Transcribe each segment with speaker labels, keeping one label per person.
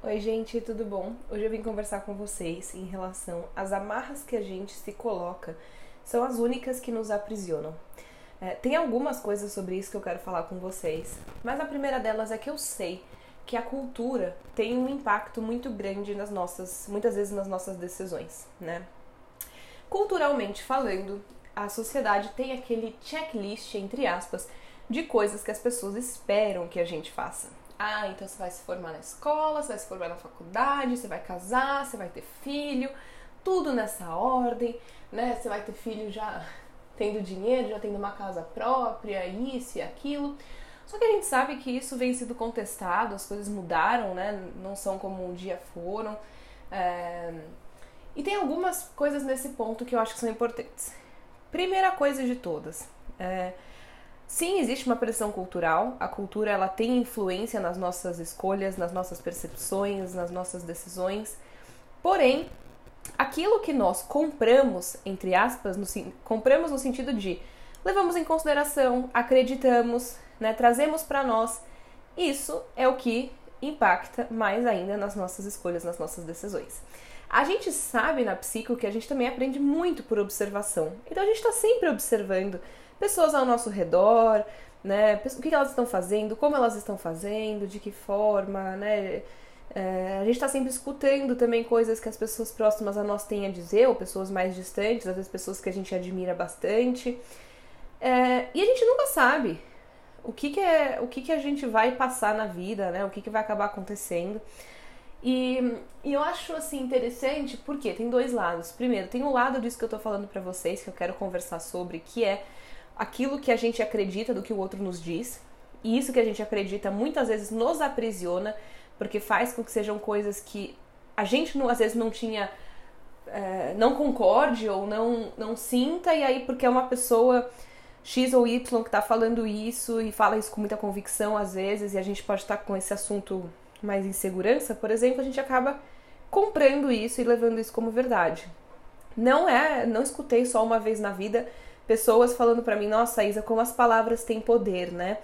Speaker 1: Oi, gente, tudo bom? Hoje eu vim conversar com vocês em relação às amarras que a gente se coloca, são as únicas que nos aprisionam. É, tem algumas coisas sobre isso que eu quero falar com vocês, mas a primeira delas é que eu sei que a cultura tem um impacto muito grande nas nossas, muitas vezes nas nossas decisões, né? Culturalmente falando, a sociedade tem aquele checklist, entre aspas, de coisas que as pessoas esperam que a gente faça. Ah, então você vai se formar na escola, você vai se formar na faculdade, você vai casar, você vai ter filho, tudo nessa ordem, né? Você vai ter filho já tendo dinheiro, já tendo uma casa própria, isso e aquilo. Só que a gente sabe que isso vem sido contestado, as coisas mudaram, né? Não são como um dia foram. É... E tem algumas coisas nesse ponto que eu acho que são importantes. Primeira coisa de todas, é... Sim, existe uma pressão cultural. A cultura ela tem influência nas nossas escolhas, nas nossas percepções, nas nossas decisões. Porém, aquilo que nós compramos, entre aspas, no, compramos no sentido de levamos em consideração, acreditamos, né, trazemos para nós, isso é o que impacta mais ainda nas nossas escolhas, nas nossas decisões. A gente sabe na psico que a gente também aprende muito por observação. Então a gente está sempre observando pessoas ao nosso redor, né? O que elas estão fazendo, como elas estão fazendo, de que forma, né? É, a gente está sempre escutando também coisas que as pessoas próximas a nós têm a dizer, ou pessoas mais distantes, às vezes pessoas que a gente admira bastante. É, e a gente nunca sabe o que, que é o que, que a gente vai passar na vida, né? O que, que vai acabar acontecendo. E, e, eu acho assim interessante porque tem dois lados. Primeiro, tem um lado disso que eu tô falando para vocês que eu quero conversar sobre, que é aquilo que a gente acredita do que o outro nos diz. E isso que a gente acredita muitas vezes nos aprisiona, porque faz com que sejam coisas que a gente não, às vezes não tinha. É, não concorde ou não, não sinta, e aí porque é uma pessoa X ou Y que está falando isso e fala isso com muita convicção às vezes, e a gente pode estar com esse assunto mais insegurança, por exemplo, a gente acaba comprando isso e levando isso como verdade. Não é, não escutei só uma vez na vida pessoas falando para mim, nossa, Isa, como as palavras têm poder, né?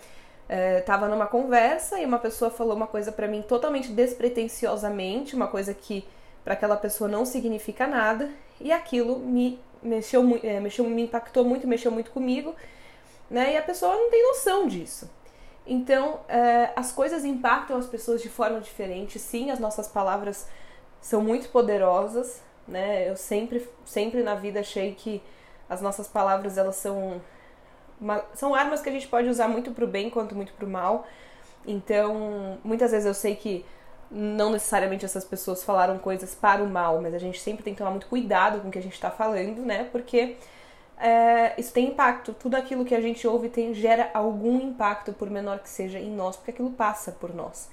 Speaker 1: É, tava numa conversa e uma pessoa falou uma coisa para mim totalmente despretensiosamente, uma coisa que para aquela pessoa não significa nada, e aquilo me mexeu, é, mexeu, me impactou muito, mexeu muito comigo, né? E a pessoa não tem noção disso. Então, é, as coisas impactam as pessoas de forma diferente. Sim, as nossas palavras são muito poderosas, né? Eu sempre, sempre na vida achei que as nossas palavras elas são uma, são armas que a gente pode usar muito para o bem quanto muito para o mal. Então, muitas vezes eu sei que não necessariamente essas pessoas falaram coisas para o mal, mas a gente sempre tem que tomar muito cuidado com o que a gente está falando, né? Porque é, isso tem impacto. Tudo aquilo que a gente ouve tem, gera algum impacto, por menor que seja, em nós, porque aquilo passa por nós.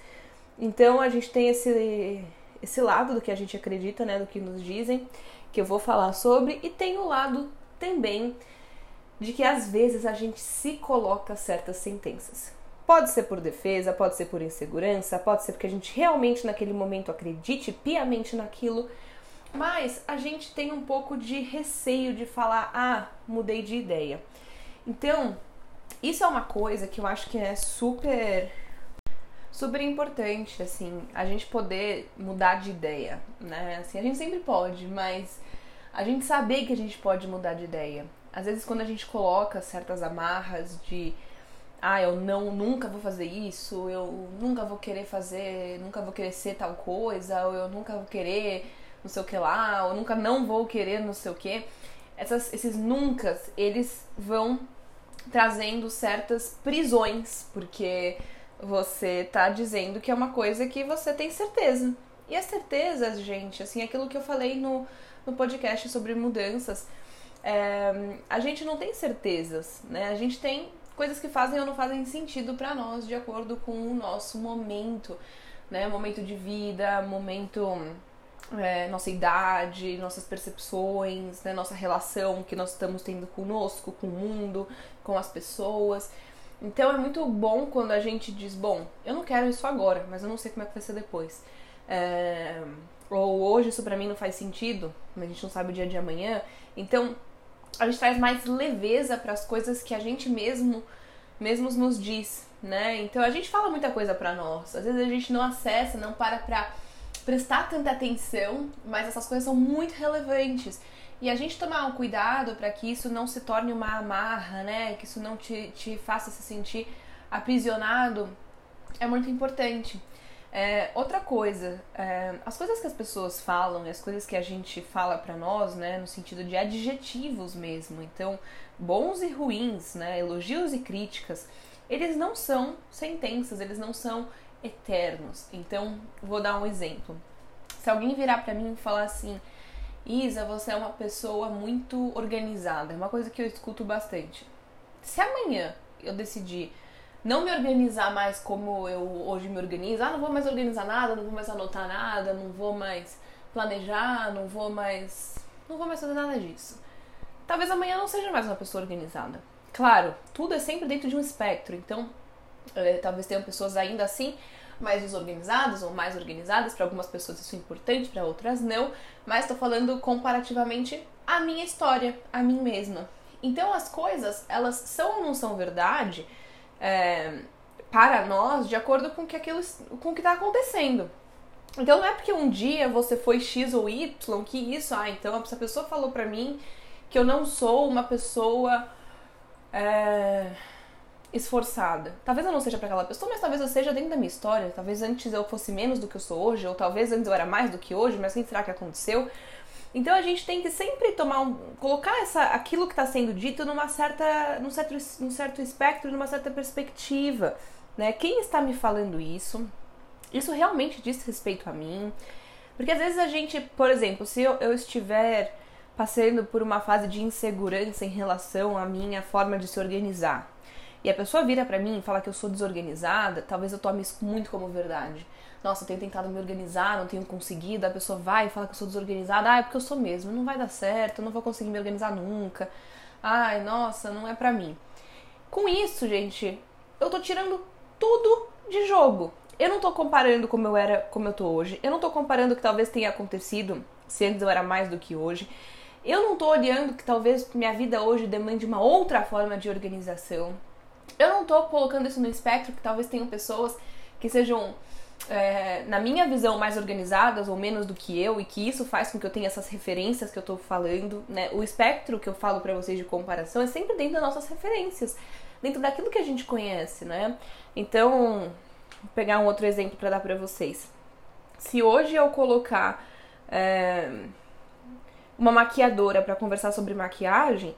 Speaker 1: Então a gente tem esse, esse lado do que a gente acredita, né? Do que nos dizem, que eu vou falar sobre, e tem o lado também de que às vezes a gente se coloca certas sentenças. Pode ser por defesa, pode ser por insegurança, pode ser porque a gente realmente naquele momento acredite piamente naquilo, mas a gente tem um pouco de receio de falar, ah, mudei de ideia. Então, isso é uma coisa que eu acho que é super super importante, assim, a gente poder mudar de ideia, né? Assim, a gente sempre pode, mas a gente saber que a gente pode mudar de ideia. Às vezes quando a gente coloca certas amarras de ah, eu não nunca vou fazer isso, eu nunca vou querer fazer, nunca vou querer ser tal coisa, ou eu nunca vou querer não sei o que lá, ou nunca não vou querer não sei o que. Essas, esses nunca, eles vão trazendo certas prisões, porque você tá dizendo que é uma coisa que você tem certeza. E as certezas, gente, assim, aquilo que eu falei no, no podcast sobre mudanças, é, a gente não tem certezas, né? A gente tem coisas que fazem ou não fazem sentido para nós de acordo com o nosso momento, né? Momento de vida, momento é, nossa idade, nossas percepções, né, nossa relação que nós estamos tendo conosco, com o mundo, com as pessoas. Então é muito bom quando a gente diz, bom, eu não quero isso agora, mas eu não sei como é que vai ser depois. É, ou hoje isso para mim não faz sentido, mas a gente não sabe o dia de amanhã. Então a gente traz mais leveza para as coisas que a gente mesmo mesmos nos diz, né? Então a gente fala muita coisa para nós. Às vezes a gente não acessa, não para pra prestar tanta atenção, mas essas coisas são muito relevantes. E a gente tomar um cuidado para que isso não se torne uma amarra, né? Que isso não te, te faça se sentir aprisionado é muito importante. É, outra coisa, é, as coisas que as pessoas falam, as coisas que a gente fala para nós, né, no sentido de adjetivos mesmo, então bons e ruins, né, elogios e críticas, eles não são sentenças, eles não são eternos. Então, vou dar um exemplo. Se alguém virar para mim e falar assim, Isa, você é uma pessoa muito organizada, é uma coisa que eu escuto bastante. Se amanhã eu decidir não me organizar mais como eu hoje me organizo. Ah, não vou mais organizar nada, não vou mais anotar nada, não vou mais planejar, não vou mais. não vou mais fazer nada disso. Talvez amanhã não seja mais uma pessoa organizada. Claro, tudo é sempre dentro de um espectro, então é, talvez tenham pessoas ainda assim mais desorganizadas ou mais organizadas. Para algumas pessoas isso é importante, para outras não. Mas estou falando comparativamente à minha história, a mim mesma. Então as coisas, elas são ou não são verdade é, para nós de acordo com que aquilo, com o que está acontecendo. Então não é porque um dia você foi X ou Y que isso, ah, então essa pessoa falou pra mim que eu não sou uma pessoa é, esforçada. Talvez eu não seja para aquela pessoa, mas talvez eu seja dentro da minha história. Talvez antes eu fosse menos do que eu sou hoje, ou talvez antes eu era mais do que hoje, mas quem será que aconteceu? Então a gente tem que sempre tomar um, colocar essa, aquilo que está sendo dito numa certa, num certo, num certo espectro, numa certa perspectiva, né? Quem está me falando isso? Isso realmente diz respeito a mim? Porque às vezes a gente, por exemplo, se eu, eu estiver passando por uma fase de insegurança em relação à minha forma de se organizar, e a pessoa vira para mim e fala que eu sou desorganizada, talvez eu tome isso muito como verdade nossa, eu tenho tentado me organizar, não tenho conseguido, a pessoa vai e fala que eu sou desorganizada, ah, é porque eu sou mesmo, não vai dar certo, eu não vou conseguir me organizar nunca. Ai, nossa, não é pra mim. Com isso, gente, eu tô tirando tudo de jogo. Eu não tô comparando como eu era, como eu tô hoje. Eu não tô comparando o que talvez tenha acontecido se antes eu era mais do que hoje. Eu não tô olhando que talvez minha vida hoje demande uma outra forma de organização. Eu não tô colocando isso no espectro que talvez tenham pessoas que sejam é, na minha visão, mais organizadas ou menos do que eu, e que isso faz com que eu tenha essas referências que eu tô falando, né? O espectro que eu falo para vocês de comparação é sempre dentro das nossas referências, dentro daquilo que a gente conhece, né? Então, vou pegar um outro exemplo para dar para vocês. Se hoje eu colocar é, uma maquiadora para conversar sobre maquiagem,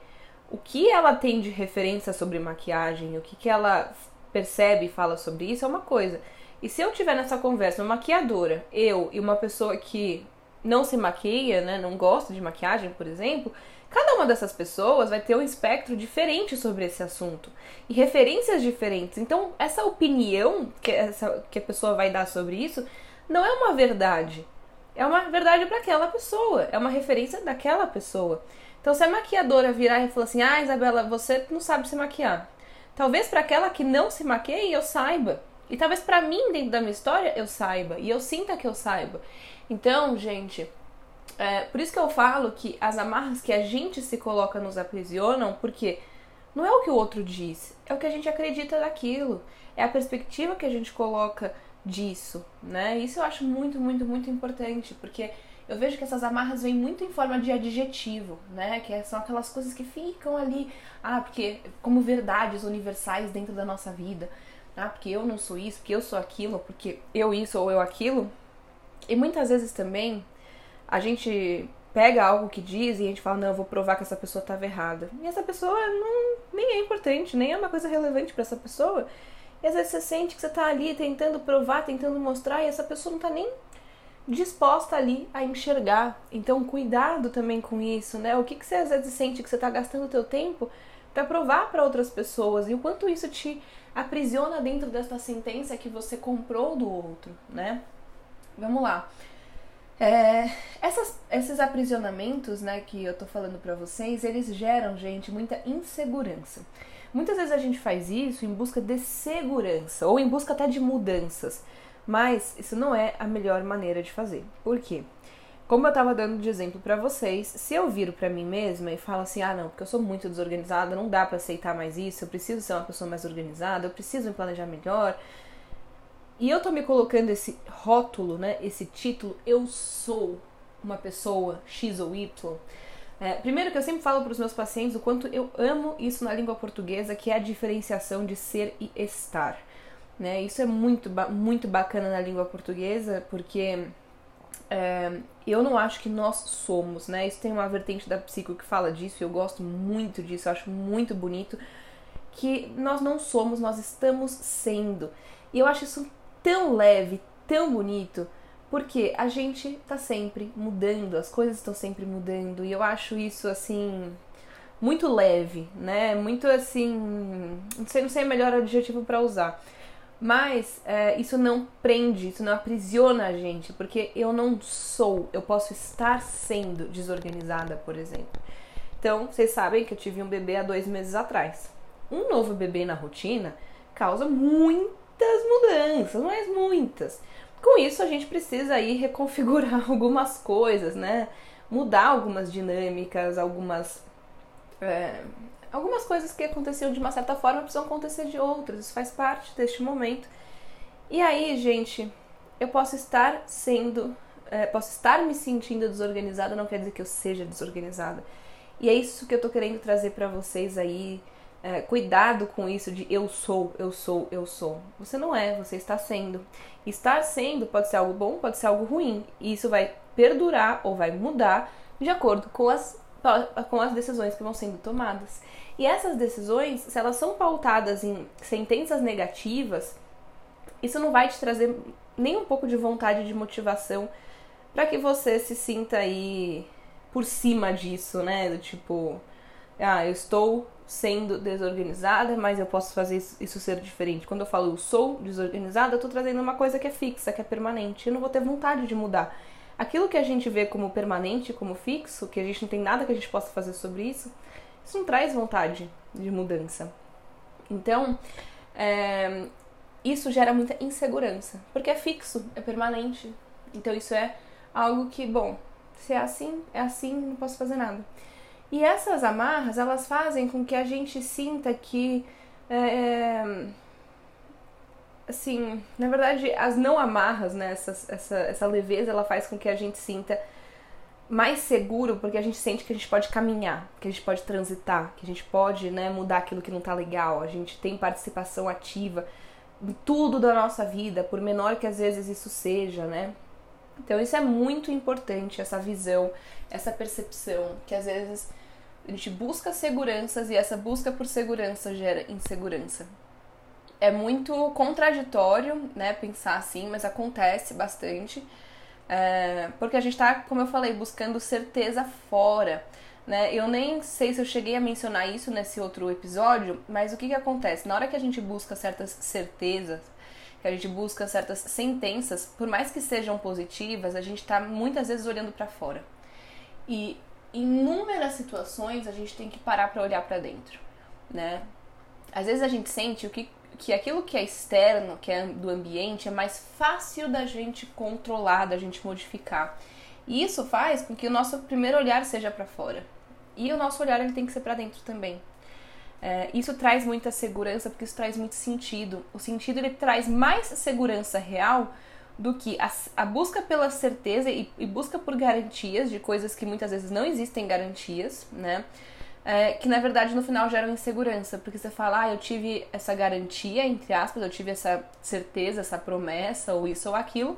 Speaker 1: o que ela tem de referência sobre maquiagem, o que, que ela percebe e fala sobre isso é uma coisa. E se eu tiver nessa conversa uma maquiadora, eu e uma pessoa que não se maquia, né, não gosta de maquiagem, por exemplo, cada uma dessas pessoas vai ter um espectro diferente sobre esse assunto e referências diferentes. Então, essa opinião que, essa, que a pessoa vai dar sobre isso não é uma verdade. É uma verdade para aquela pessoa, é uma referência daquela pessoa. Então, se a maquiadora virar e falar assim: Ah, Isabela, você não sabe se maquiar. Talvez para aquela que não se maquia eu saiba. E talvez para mim, dentro da minha história, eu saiba. E eu sinta que eu saiba. Então, gente, é, por isso que eu falo que as amarras que a gente se coloca nos aprisionam, porque não é o que o outro diz, é o que a gente acredita daquilo. É a perspectiva que a gente coloca disso, né? Isso eu acho muito, muito, muito importante, porque eu vejo que essas amarras vêm muito em forma de adjetivo, né? Que são aquelas coisas que ficam ali, ah, porque como verdades universais dentro da nossa vida ah, porque eu não sou isso, porque eu sou aquilo, porque eu isso ou eu aquilo. E muitas vezes também a gente pega algo que diz e a gente fala, não, eu vou provar que essa pessoa estava errada. E essa pessoa não, nem é importante, nem é uma coisa relevante para essa pessoa. E às vezes você sente que você está ali tentando provar, tentando mostrar, e essa pessoa não está nem disposta ali a enxergar. Então, cuidado também com isso, né? O que, que você às vezes sente que você está gastando o teu tempo para provar para outras pessoas e o quanto isso te aprisiona dentro dessa sentença que você comprou do outro, né? Vamos lá. É, essas, esses aprisionamentos, né, que eu tô falando para vocês, eles geram, gente, muita insegurança. Muitas vezes a gente faz isso em busca de segurança ou em busca até de mudanças, mas isso não é a melhor maneira de fazer. Por quê? Como eu estava dando de exemplo para vocês, se eu viro para mim mesma e falo assim: "Ah, não, porque eu sou muito desorganizada, não dá para aceitar mais isso, eu preciso ser uma pessoa mais organizada, eu preciso me planejar melhor". e eu tô me colocando esse rótulo, né? Esse título, eu sou uma pessoa X ou Y. É, primeiro que eu sempre falo para os meus pacientes o quanto eu amo isso na língua portuguesa, que é a diferenciação de ser e estar. Né? Isso é muito, muito bacana na língua portuguesa, porque é, eu não acho que nós somos, né? Isso tem uma vertente da psico que fala disso, e eu gosto muito disso, eu acho muito bonito, que nós não somos, nós estamos sendo. E eu acho isso tão leve, tão bonito, porque a gente tá sempre mudando, as coisas estão sempre mudando, e eu acho isso assim muito leve, né? Muito assim, não sei, não sei o melhor adjetivo para usar. Mas é, isso não prende, isso não aprisiona a gente, porque eu não sou, eu posso estar sendo desorganizada, por exemplo. Então, vocês sabem que eu tive um bebê há dois meses atrás. Um novo bebê na rotina causa muitas mudanças, mas muitas. Com isso, a gente precisa aí reconfigurar algumas coisas, né? Mudar algumas dinâmicas, algumas. É, algumas coisas que aconteciam de uma certa forma precisam acontecer de outras. Isso faz parte deste momento. E aí, gente, eu posso estar sendo. É, posso estar me sentindo desorganizada, não quer dizer que eu seja desorganizada. E é isso que eu tô querendo trazer para vocês aí é, cuidado com isso de eu sou, eu sou, eu sou. Você não é, você está sendo. Estar sendo pode ser algo bom, pode ser algo ruim. E isso vai perdurar ou vai mudar de acordo com as, com as decisões que vão sendo tomadas. E essas decisões, se elas são pautadas em sentenças negativas, isso não vai te trazer nem um pouco de vontade de motivação para que você se sinta aí por cima disso, né? Do tipo, ah, eu estou sendo desorganizada, mas eu posso fazer isso, ser diferente. Quando eu falo eu sou desorganizada, eu estou trazendo uma coisa que é fixa, que é permanente. Eu não vou ter vontade de mudar. Aquilo que a gente vê como permanente, como fixo, que a gente não tem nada que a gente possa fazer sobre isso, isso não traz vontade de mudança. Então, é, isso gera muita insegurança, porque é fixo, é permanente. Então, isso é algo que, bom, se é assim, é assim, não posso fazer nada. E essas amarras, elas fazem com que a gente sinta que. É, é, assim, na verdade, as não amarras, né? Essa, essa, essa leveza, ela faz com que a gente sinta mais seguro, porque a gente sente que a gente pode caminhar, que a gente pode transitar, que a gente pode né, mudar aquilo que não tá legal, a gente tem participação ativa em tudo da nossa vida, por menor que às vezes isso seja, né? Então isso é muito importante, essa visão, essa percepção, que às vezes a gente busca seguranças e essa busca por segurança gera insegurança. É muito contraditório, né, pensar assim, mas acontece bastante. É, porque a gente tá, como eu falei, buscando certeza fora. Né? Eu nem sei se eu cheguei a mencionar isso nesse outro episódio, mas o que, que acontece? Na hora que a gente busca certas certezas, que a gente busca certas sentenças, por mais que sejam positivas, a gente está muitas vezes olhando para fora. E inúmeras situações a gente tem que parar para olhar para dentro, né? Às vezes a gente sente o que, que aquilo que é externo, que é do ambiente, é mais fácil da gente controlar, da gente modificar. E isso faz com que o nosso primeiro olhar seja para fora. E o nosso olhar ele tem que ser para dentro também. É, isso traz muita segurança porque isso traz muito sentido. O sentido ele traz mais segurança real do que a, a busca pela certeza e, e, busca por garantias de coisas que muitas vezes não existem garantias, né? É, que na verdade no final geram insegurança, porque você fala, ah, eu tive essa garantia, entre aspas, eu tive essa certeza, essa promessa, ou isso ou aquilo.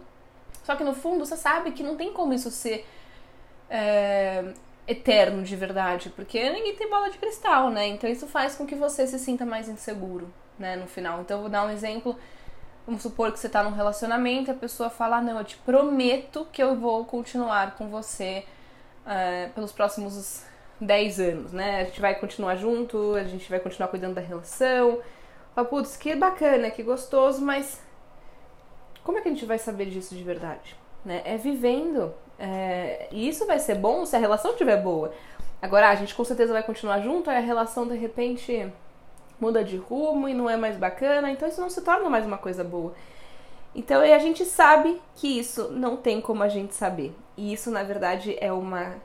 Speaker 1: Só que no fundo você sabe que não tem como isso ser é, eterno de verdade, porque ninguém tem bola de cristal, né? Então isso faz com que você se sinta mais inseguro, né, no final. Então eu vou dar um exemplo Vamos supor que você está num relacionamento e a pessoa fala: Não, eu te prometo que eu vou continuar com você uh, pelos próximos 10 anos, né? A gente vai continuar junto, a gente vai continuar cuidando da relação. Fala, putz, que bacana, que gostoso, mas como é que a gente vai saber disso de verdade? Né? É vivendo. É... E isso vai ser bom se a relação estiver boa. Agora, a gente com certeza vai continuar junto, aí a relação de repente muda de rumo e não é mais bacana, então isso não se torna mais uma coisa boa. Então a gente sabe que isso não tem como a gente saber. E isso, na verdade, é uma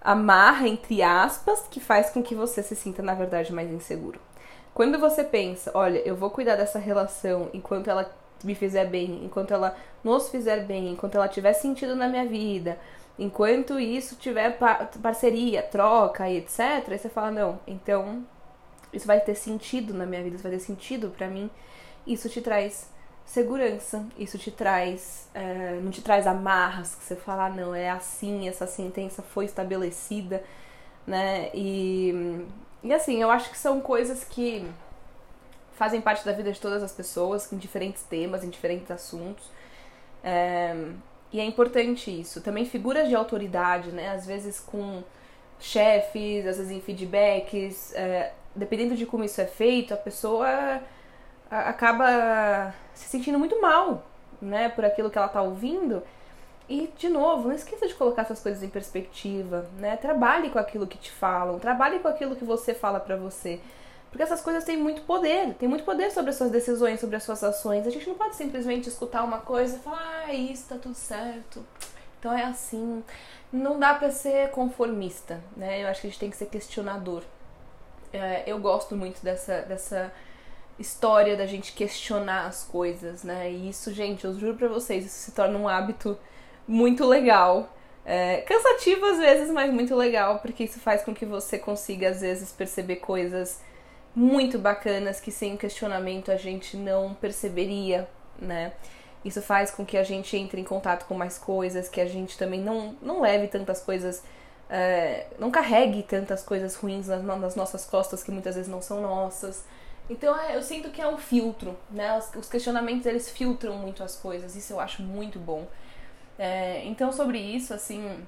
Speaker 1: amarra, entre aspas, que faz com que você se sinta, na verdade, mais inseguro. Quando você pensa, olha, eu vou cuidar dessa relação enquanto ela me fizer bem, enquanto ela nos fizer bem, enquanto ela tiver sentido na minha vida, enquanto isso tiver parceria, troca e etc, aí você fala, não, então isso vai ter sentido na minha vida, isso vai ter sentido para mim, isso te traz segurança, isso te traz, é, não te traz amarras, que você fala, ah, não, é assim, essa sentença foi estabelecida, né, e, e assim, eu acho que são coisas que fazem parte da vida de todas as pessoas, em diferentes temas, em diferentes assuntos, é, e é importante isso. Também figuras de autoridade, né, às vezes com chefes, às vezes em feedbacks, é, dependendo de como isso é feito, a pessoa acaba se sentindo muito mal, né, por aquilo que ela tá ouvindo. E, de novo, não esqueça de colocar essas coisas em perspectiva, né? Trabalhe com aquilo que te falam, trabalhe com aquilo que você fala para você. Porque essas coisas têm muito poder, têm muito poder sobre as suas decisões, sobre as suas ações. A gente não pode simplesmente escutar uma coisa e falar, ah, isso tá tudo certo, então é assim. Não dá para ser conformista, né? Eu acho que a gente tem que ser questionador. É, eu gosto muito dessa, dessa história da gente questionar as coisas, né? E isso, gente, eu juro pra vocês, isso se torna um hábito muito legal. É, cansativo às vezes, mas muito legal, porque isso faz com que você consiga, às vezes, perceber coisas muito bacanas que sem questionamento a gente não perceberia, né? Isso faz com que a gente entre em contato com mais coisas, que a gente também não, não leve tantas coisas, é, não carregue tantas coisas ruins nas, nas nossas costas que muitas vezes não são nossas. Então é, eu sinto que é um filtro, né? Os, os, questionamentos eles filtram muito as coisas, isso eu acho muito bom. É, então sobre isso, assim,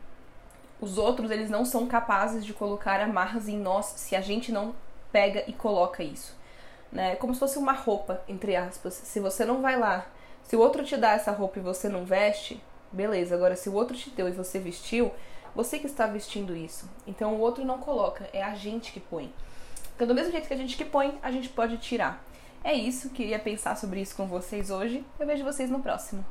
Speaker 1: os outros eles não são capazes de colocar amarras em nós se a gente não pega e coloca isso, né? Como se fosse uma roupa, entre aspas. Se você não vai lá, se o outro te dá essa roupa e você não veste, beleza. Agora se o outro te deu e você vestiu, você que está vestindo isso. Então o outro não coloca, é a gente que põe. Do mesmo jeito que a gente que põe, a gente pode tirar. É isso, queria pensar sobre isso com vocês hoje. Eu vejo vocês no próximo.